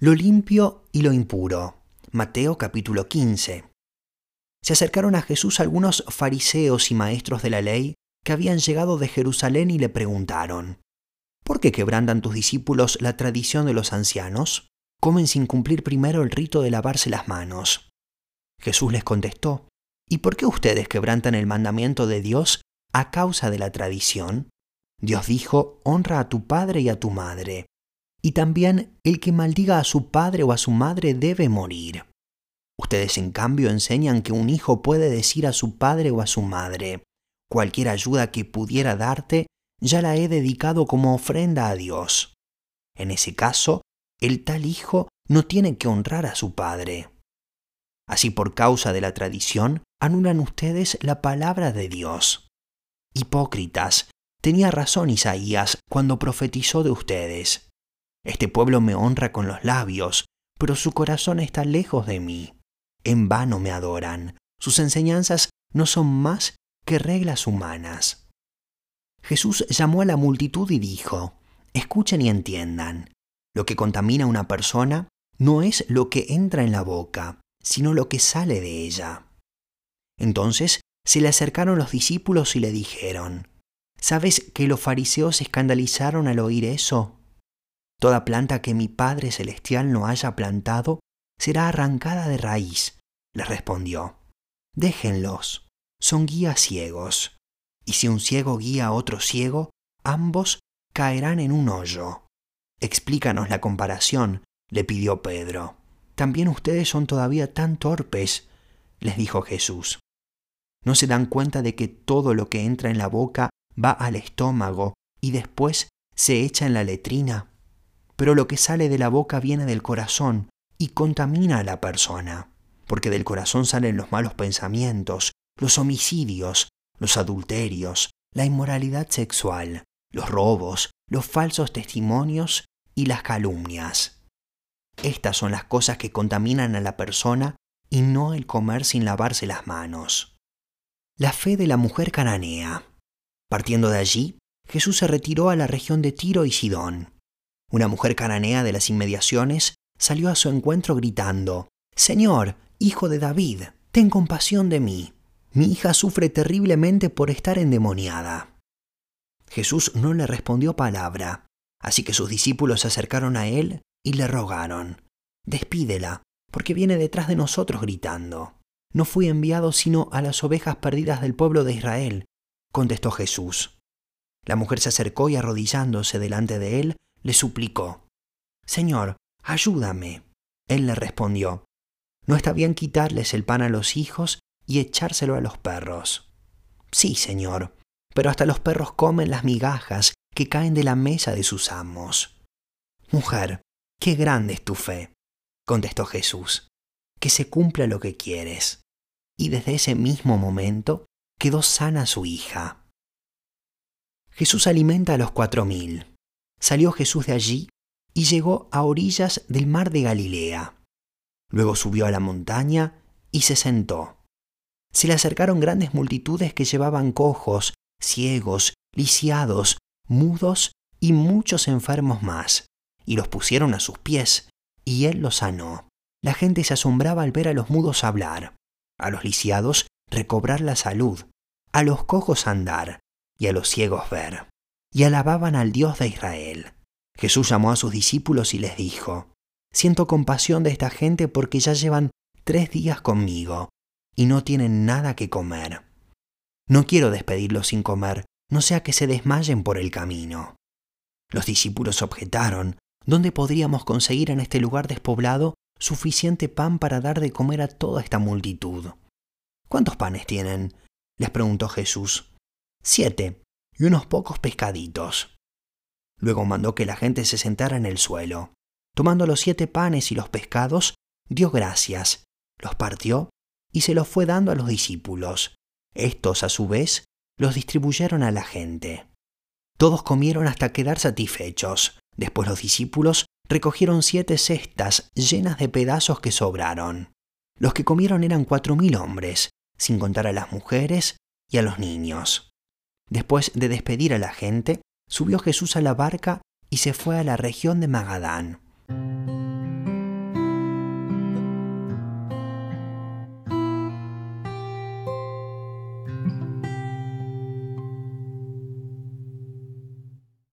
Lo limpio y lo impuro. Mateo capítulo 15. Se acercaron a Jesús algunos fariseos y maestros de la ley que habían llegado de Jerusalén y le preguntaron, ¿por qué quebrantan tus discípulos la tradición de los ancianos? Comen sin cumplir primero el rito de lavarse las manos. Jesús les contestó, ¿y por qué ustedes quebrantan el mandamiento de Dios a causa de la tradición? Dios dijo, honra a tu padre y a tu madre y también el que maldiga a su padre o a su madre debe morir. Ustedes en cambio enseñan que un hijo puede decir a su padre o a su madre, cualquier ayuda que pudiera darte, ya la he dedicado como ofrenda a Dios. En ese caso, el tal hijo no tiene que honrar a su padre. Así por causa de la tradición, anulan ustedes la palabra de Dios. Hipócritas, tenía razón Isaías cuando profetizó de ustedes. Este pueblo me honra con los labios, pero su corazón está lejos de mí. En vano me adoran. Sus enseñanzas no son más que reglas humanas. Jesús llamó a la multitud y dijo, Escuchen y entiendan. Lo que contamina a una persona no es lo que entra en la boca, sino lo que sale de ella. Entonces se le acercaron los discípulos y le dijeron, ¿Sabes que los fariseos se escandalizaron al oír eso? Toda planta que mi Padre Celestial no haya plantado será arrancada de raíz, le respondió. Déjenlos, son guías ciegos. Y si un ciego guía a otro ciego, ambos caerán en un hoyo. Explícanos la comparación, le pidió Pedro. También ustedes son todavía tan torpes, les dijo Jesús. ¿No se dan cuenta de que todo lo que entra en la boca va al estómago y después se echa en la letrina? Pero lo que sale de la boca viene del corazón y contamina a la persona, porque del corazón salen los malos pensamientos, los homicidios, los adulterios, la inmoralidad sexual, los robos, los falsos testimonios y las calumnias. Estas son las cosas que contaminan a la persona y no el comer sin lavarse las manos. La fe de la mujer cananea. Partiendo de allí, Jesús se retiró a la región de Tiro y Sidón. Una mujer cananea de las inmediaciones salió a su encuentro gritando, Señor, hijo de David, ten compasión de mí. Mi hija sufre terriblemente por estar endemoniada. Jesús no le respondió palabra, así que sus discípulos se acercaron a él y le rogaron, Despídela, porque viene detrás de nosotros gritando. No fui enviado sino a las ovejas perdidas del pueblo de Israel, contestó Jesús. La mujer se acercó y arrodillándose delante de él, le suplicó, Señor, ayúdame. Él le respondió, No está bien quitarles el pan a los hijos y echárselo a los perros. Sí, Señor, pero hasta los perros comen las migajas que caen de la mesa de sus amos. Mujer, qué grande es tu fe, contestó Jesús, que se cumpla lo que quieres. Y desde ese mismo momento quedó sana su hija. Jesús alimenta a los cuatro mil. Salió Jesús de allí y llegó a orillas del mar de Galilea. Luego subió a la montaña y se sentó. Se le acercaron grandes multitudes que llevaban cojos, ciegos, lisiados, mudos y muchos enfermos más, y los pusieron a sus pies, y él los sanó. La gente se asombraba al ver a los mudos hablar, a los lisiados recobrar la salud, a los cojos andar, y a los ciegos ver y alababan al Dios de Israel. Jesús llamó a sus discípulos y les dijo, Siento compasión de esta gente porque ya llevan tres días conmigo y no tienen nada que comer. No quiero despedirlos sin comer, no sea que se desmayen por el camino. Los discípulos objetaron, ¿dónde podríamos conseguir en este lugar despoblado suficiente pan para dar de comer a toda esta multitud? ¿Cuántos panes tienen? les preguntó Jesús. Siete, y unos pocos pescaditos. Luego mandó que la gente se sentara en el suelo. Tomando los siete panes y los pescados, dio gracias, los partió y se los fue dando a los discípulos. Estos, a su vez, los distribuyeron a la gente. Todos comieron hasta quedar satisfechos. Después los discípulos recogieron siete cestas llenas de pedazos que sobraron. Los que comieron eran cuatro mil hombres, sin contar a las mujeres y a los niños. Después de despedir a la gente, subió Jesús a la barca y se fue a la región de Magadán.